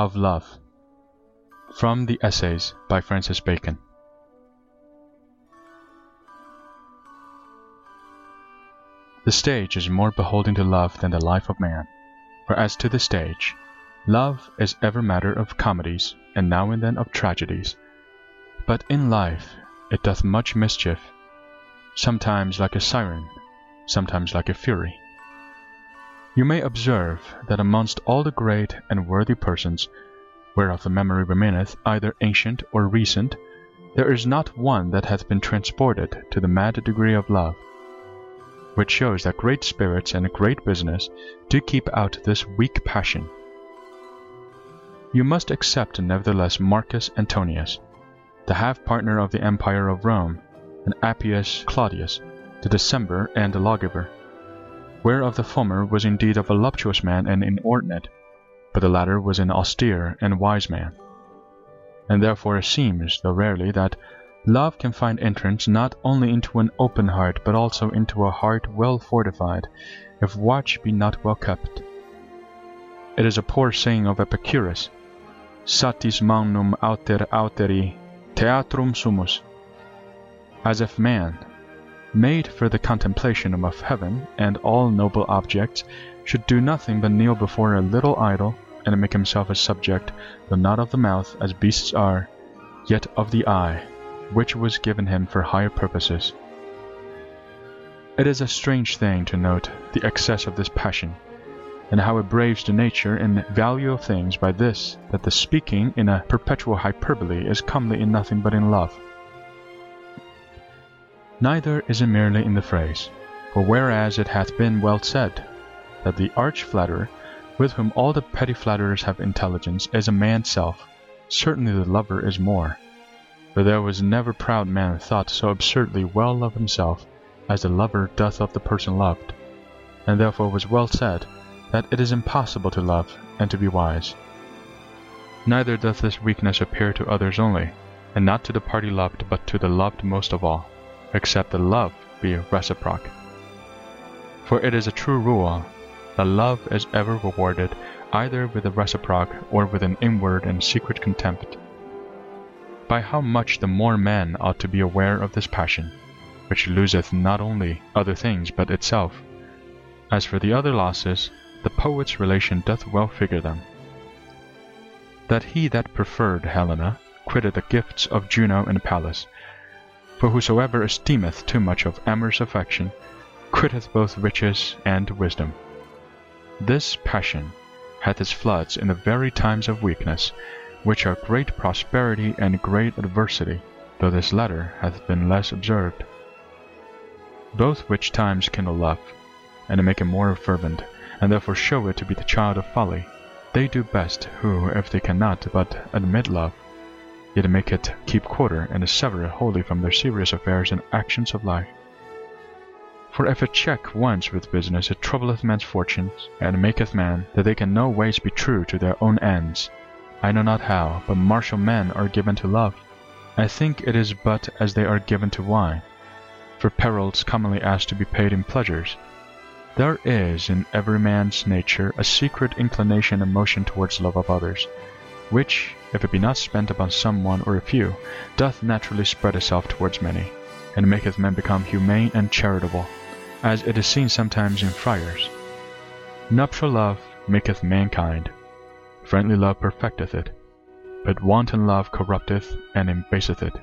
of Love From the Essays by Francis Bacon The stage is more beholding to love than the life of man. For as to the stage, love is ever matter of comedies, and now and then of tragedies. But in life it doth much mischief, sometimes like a siren, sometimes like a fury. You may observe that amongst all the great and worthy persons, whereof the memory remaineth either ancient or recent, there is not one that hath been transported to the mad degree of love which shows that great spirits and great business do keep out this weak passion. You must accept nevertheless Marcus Antonius, the half partner of the empire of Rome, and Appius Claudius, the decemvir and the lawgiver, whereof the former was indeed a voluptuous man and inordinate, but the latter was an austere and wise man. And therefore it seems, though rarely, that Love can find entrance not only into an open heart, but also into a heart well fortified, if watch be not well kept. It is a poor saying of Epicurus, Satis magnum alter alteri, theatrum sumus, as if man, made for the contemplation of heaven and all noble objects, should do nothing but kneel before a little idol, and make himself a subject, though not of the mouth, as beasts are, yet of the eye which was given him for higher purposes. It is a strange thing to note the excess of this passion, and how it braves the nature and value of things by this, that the speaking in a perpetual hyperbole is comely in nothing but in love. Neither is it merely in the phrase, for whereas it hath been well said, that the arch flatterer, with whom all the petty flatterers have intelligence, is a man's self, certainly the lover is more. For there was never proud man thought so absurdly well of himself as the lover doth of the person loved, and therefore was well said that it is impossible to love and to be wise. Neither doth this weakness appear to others only, and not to the party loved, but to the loved most of all, except the love be reciproque. For it is a true rule that love is ever rewarded either with a reciproque or with an inward and secret contempt by how much the more man ought to be aware of this passion, which loseth not only other things but itself. As for the other losses, the poet's relation doth well figure them. That he that preferred Helena quitted the gifts of Juno and Pallas. For whosoever esteemeth too much of amorous affection, quitteth both riches and wisdom. This passion hath its floods in the very times of weakness, which are great prosperity and great adversity, though this latter hath been less observed. Both which times kindle love, and make it more fervent, and therefore show it to be the child of folly. They do best who, if they cannot but admit love, yet make it keep quarter and sever it wholly from their serious affairs and actions of life. For if it check once with business, it troubleth men's fortunes, and maketh men that they can no ways be true to their own ends, I know not how, but martial men are given to love. I think it is but as they are given to wine, for perils commonly ask to be paid in pleasures. There is in every man's nature a secret inclination and motion towards love of others, which, if it be not spent upon some one or a few, doth naturally spread itself towards many, and maketh men become humane and charitable, as it is seen sometimes in friars. Nuptial love maketh mankind Friendly love perfecteth it, but wanton love corrupteth and embaseth it.